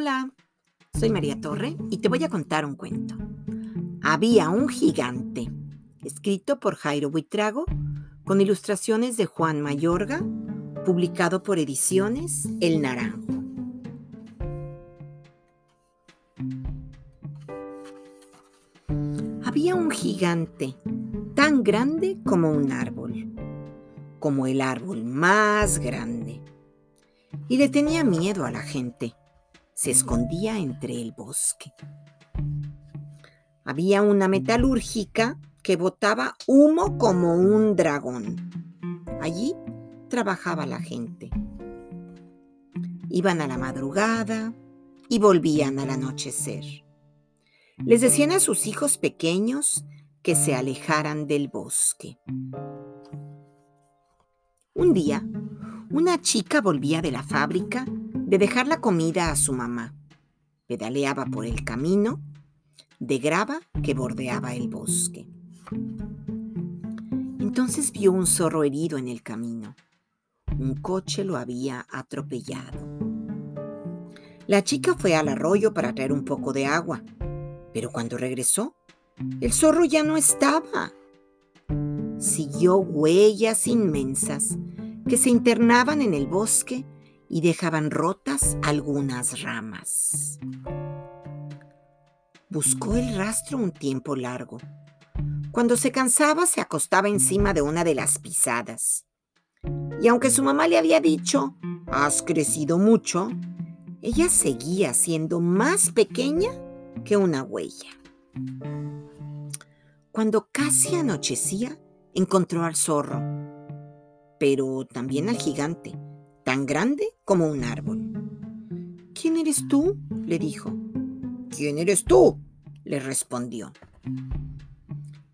Hola, soy María Torre y te voy a contar un cuento. Había un gigante, escrito por Jairo Buitrago, con ilustraciones de Juan Mayorga, publicado por Ediciones El Naranjo. Había un gigante tan grande como un árbol, como el árbol más grande, y le tenía miedo a la gente se escondía entre el bosque. Había una metalúrgica que botaba humo como un dragón. Allí trabajaba la gente. Iban a la madrugada y volvían al anochecer. Les decían a sus hijos pequeños que se alejaran del bosque. Un día, una chica volvía de la fábrica de dejar la comida a su mamá. Pedaleaba por el camino de grava que bordeaba el bosque. Entonces vio un zorro herido en el camino. Un coche lo había atropellado. La chica fue al arroyo para traer un poco de agua, pero cuando regresó, el zorro ya no estaba. Siguió huellas inmensas que se internaban en el bosque y dejaban rotas algunas ramas. Buscó el rastro un tiempo largo. Cuando se cansaba se acostaba encima de una de las pisadas. Y aunque su mamá le había dicho, has crecido mucho, ella seguía siendo más pequeña que una huella. Cuando casi anochecía, encontró al zorro, pero también al gigante, tan grande como un árbol. ¿Quién eres tú? le dijo. ¿Quién eres tú? le respondió.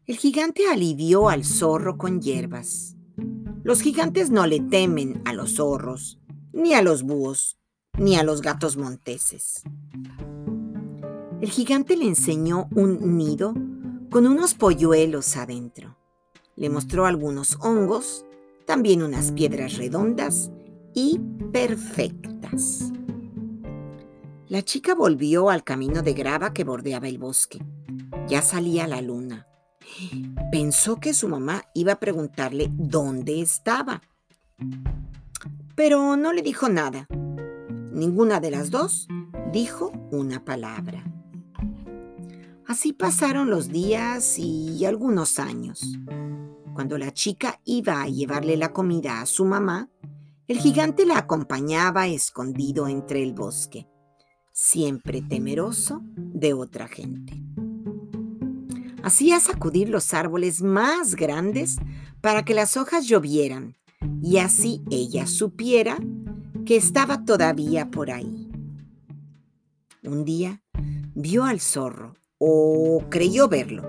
El gigante alivió al zorro con hierbas. Los gigantes no le temen a los zorros, ni a los búhos, ni a los gatos monteses. El gigante le enseñó un nido con unos polluelos adentro. Le mostró algunos hongos, también unas piedras redondas y perfectas. La chica volvió al camino de grava que bordeaba el bosque. Ya salía la luna. Pensó que su mamá iba a preguntarle dónde estaba. Pero no le dijo nada. Ninguna de las dos dijo una palabra. Así pasaron los días y algunos años. Cuando la chica iba a llevarle la comida a su mamá, el gigante la acompañaba escondido entre el bosque, siempre temeroso de otra gente. Hacía sacudir los árboles más grandes para que las hojas llovieran y así ella supiera que estaba todavía por ahí. Un día vio al zorro, o creyó verlo.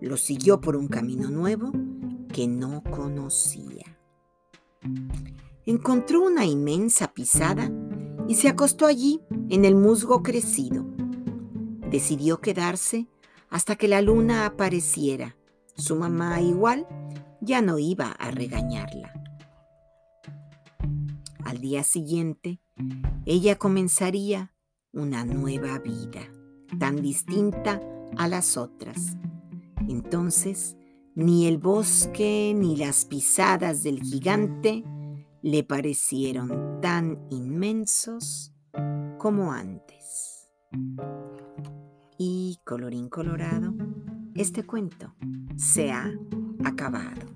Lo siguió por un camino nuevo que no conocía encontró una inmensa pisada y se acostó allí en el musgo crecido. Decidió quedarse hasta que la luna apareciera. Su mamá igual ya no iba a regañarla. Al día siguiente, ella comenzaría una nueva vida, tan distinta a las otras. Entonces, ni el bosque ni las pisadas del gigante le parecieron tan inmensos como antes. Y colorín colorado, este cuento se ha acabado.